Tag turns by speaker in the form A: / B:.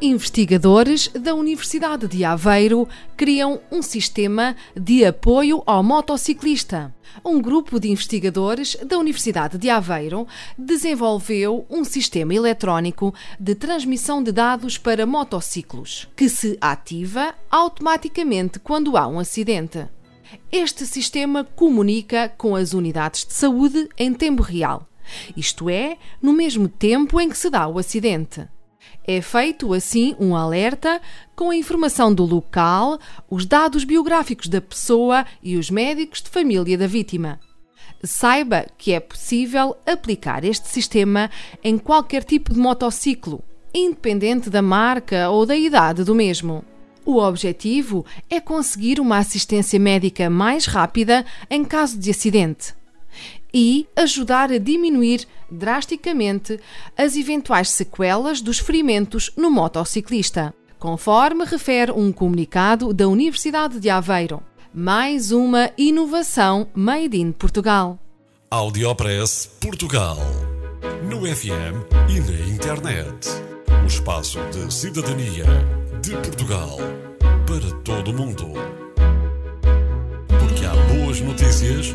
A: Investigadores da Universidade de Aveiro criam um sistema de apoio ao motociclista. Um grupo de investigadores da Universidade de Aveiro desenvolveu um sistema eletrónico de transmissão de dados para motociclos, que se ativa automaticamente quando há um acidente. Este sistema comunica com as unidades de saúde em tempo real, isto é, no mesmo tempo em que se dá o acidente. É feito assim um alerta com a informação do local, os dados biográficos da pessoa e os médicos de família da vítima. Saiba que é possível aplicar este sistema em qualquer tipo de motociclo, independente da marca ou da idade do mesmo. O objetivo é conseguir uma assistência médica mais rápida em caso de acidente e ajudar a diminuir drasticamente as eventuais sequelas dos ferimentos no motociclista, conforme refere um comunicado da Universidade de Aveiro. Mais uma inovação made in Portugal.
B: Audiopress Portugal. No FM e na internet. O espaço de cidadania de Portugal para todo o mundo. Porque há boas notícias